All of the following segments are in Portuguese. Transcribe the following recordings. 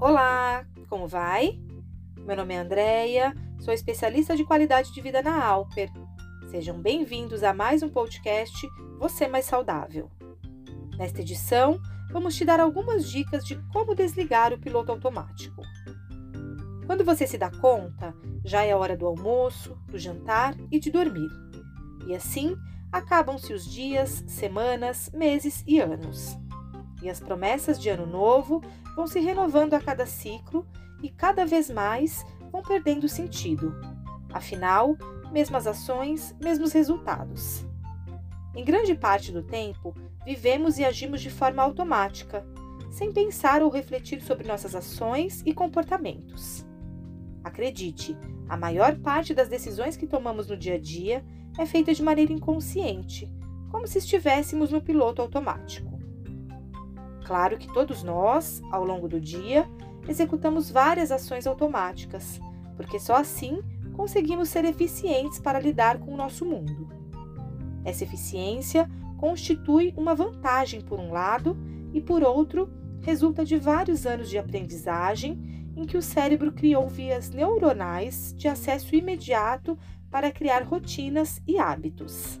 Olá, como vai? Meu nome é Andreia, sou especialista de qualidade de vida na Alper. Sejam bem-vindos a mais um podcast Você Mais Saudável. Nesta edição, vamos te dar algumas dicas de como desligar o piloto automático. Quando você se dá conta, já é hora do almoço, do jantar e de dormir. E assim, acabam-se os dias, semanas, meses e anos. E as promessas de ano novo vão se renovando a cada ciclo e cada vez mais vão perdendo sentido. Afinal, mesmas ações, mesmos resultados. Em grande parte do tempo, vivemos e agimos de forma automática, sem pensar ou refletir sobre nossas ações e comportamentos. Acredite, a maior parte das decisões que tomamos no dia a dia é feita de maneira inconsciente, como se estivéssemos no piloto automático. Claro que todos nós, ao longo do dia, executamos várias ações automáticas, porque só assim conseguimos ser eficientes para lidar com o nosso mundo. Essa eficiência constitui uma vantagem por um lado e por outro resulta de vários anos de aprendizagem em que o cérebro criou vias neuronais de acesso imediato para criar rotinas e hábitos.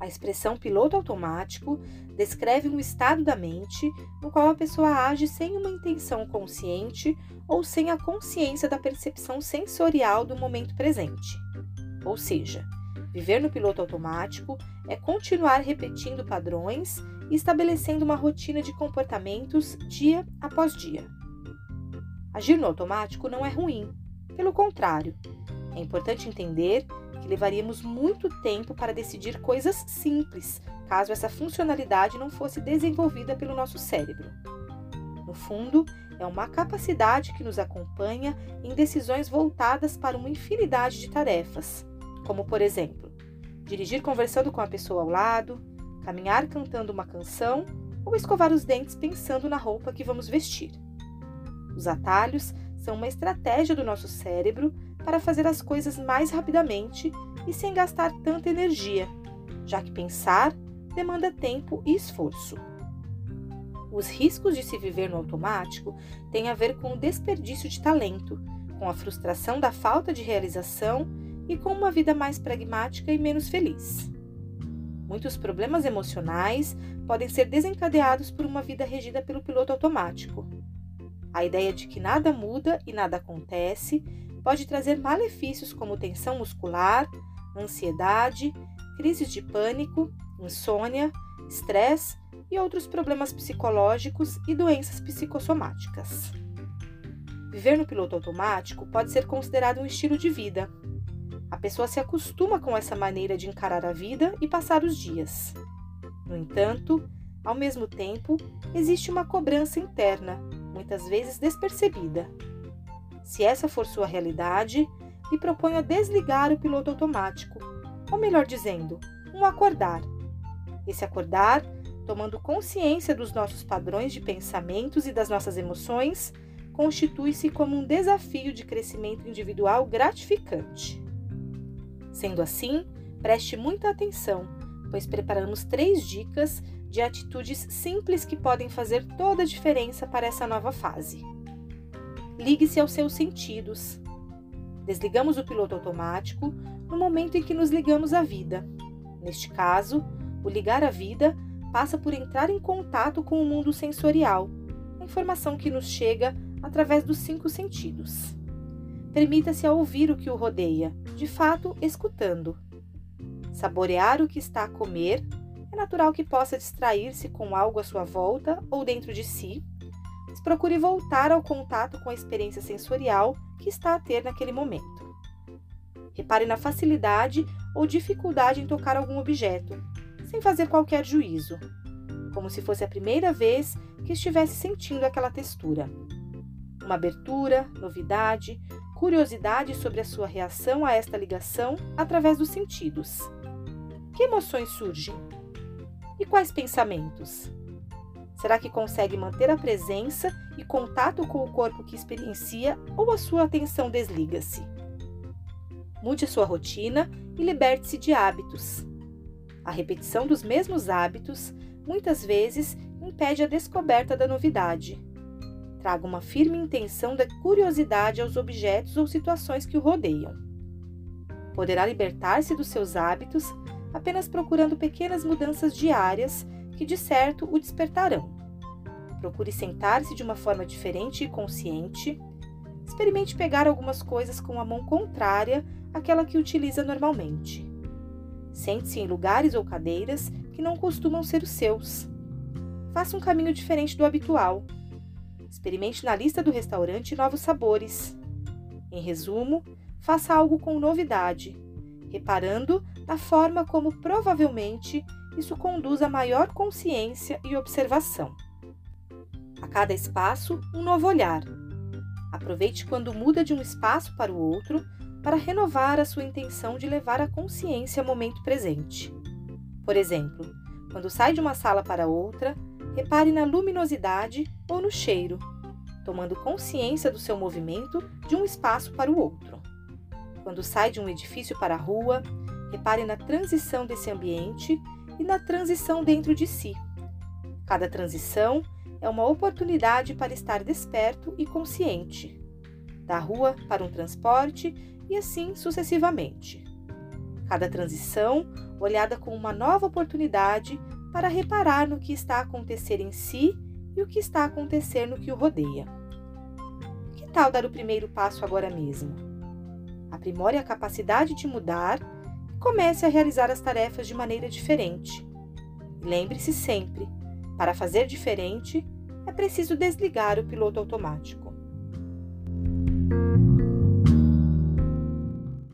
A expressão piloto automático descreve um estado da mente no qual a pessoa age sem uma intenção consciente ou sem a consciência da percepção sensorial do momento presente. Ou seja, viver no piloto automático é continuar repetindo padrões e estabelecendo uma rotina de comportamentos dia após dia. Agir no automático não é ruim, pelo contrário, é importante entender que levaríamos muito tempo para decidir coisas simples, caso essa funcionalidade não fosse desenvolvida pelo nosso cérebro. No fundo, é uma capacidade que nos acompanha em decisões voltadas para uma infinidade de tarefas, como, por exemplo, dirigir conversando com a pessoa ao lado, caminhar cantando uma canção ou escovar os dentes pensando na roupa que vamos vestir. Os atalhos são uma estratégia do nosso cérebro para fazer as coisas mais rapidamente e sem gastar tanta energia, já que pensar demanda tempo e esforço. Os riscos de se viver no automático têm a ver com o desperdício de talento, com a frustração da falta de realização e com uma vida mais pragmática e menos feliz. Muitos problemas emocionais podem ser desencadeados por uma vida regida pelo piloto automático. A ideia de que nada muda e nada acontece pode trazer malefícios como tensão muscular, ansiedade, crises de pânico, insônia, estresse e outros problemas psicológicos e doenças psicossomáticas. Viver no piloto automático pode ser considerado um estilo de vida. A pessoa se acostuma com essa maneira de encarar a vida e passar os dias. No entanto, ao mesmo tempo, existe uma cobrança interna, muitas vezes despercebida, se essa for sua realidade, lhe proponho a desligar o piloto automático, ou melhor dizendo, um acordar. Esse acordar, tomando consciência dos nossos padrões de pensamentos e das nossas emoções, constitui-se como um desafio de crescimento individual gratificante. Sendo assim, preste muita atenção, pois preparamos três dicas de atitudes simples que podem fazer toda a diferença para essa nova fase ligue-se aos seus sentidos. Desligamos o piloto automático no momento em que nos ligamos à vida. Neste caso, o ligar à vida passa por entrar em contato com o mundo sensorial, a informação que nos chega através dos cinco sentidos. Permita-se a ouvir o que o rodeia, de fato, escutando. Saborear o que está a comer é natural que possa distrair-se com algo à sua volta ou dentro de si, procure voltar ao contato com a experiência sensorial que está a ter naquele momento. Repare na facilidade ou dificuldade em tocar algum objeto, sem fazer qualquer juízo, como se fosse a primeira vez que estivesse sentindo aquela textura. Uma abertura, novidade, curiosidade sobre a sua reação a esta ligação através dos sentidos. Que emoções surgem? E quais pensamentos? Será que consegue manter a presença e contato com o corpo que experiencia ou a sua atenção desliga-se? Mude a sua rotina e liberte-se de hábitos. A repetição dos mesmos hábitos muitas vezes impede a descoberta da novidade. Traga uma firme intenção da curiosidade aos objetos ou situações que o rodeiam. Poderá libertar-se dos seus hábitos apenas procurando pequenas mudanças diárias que, de certo, o despertarão. Procure sentar-se de uma forma diferente e consciente. Experimente pegar algumas coisas com a mão contrária àquela que utiliza normalmente. Sente-se em lugares ou cadeiras que não costumam ser os seus. Faça um caminho diferente do habitual. Experimente na lista do restaurante novos sabores. Em resumo, faça algo com novidade, reparando na forma como provavelmente isso conduz a maior consciência e observação. A cada espaço, um novo olhar. Aproveite quando muda de um espaço para o outro para renovar a sua intenção de levar a consciência ao momento presente. Por exemplo, quando sai de uma sala para outra, repare na luminosidade ou no cheiro, tomando consciência do seu movimento de um espaço para o outro. Quando sai de um edifício para a rua, repare na transição desse ambiente e na transição dentro de si. Cada transição é uma oportunidade para estar desperto e consciente. Da rua para um transporte e assim sucessivamente. Cada transição olhada com uma nova oportunidade para reparar no que está a acontecer em si e o que está a acontecer no que o rodeia. Que tal dar o primeiro passo agora mesmo? Aprimore a capacidade de mudar comece a realizar as tarefas de maneira diferente. Lembre-se sempre: para fazer diferente, é preciso desligar o piloto automático.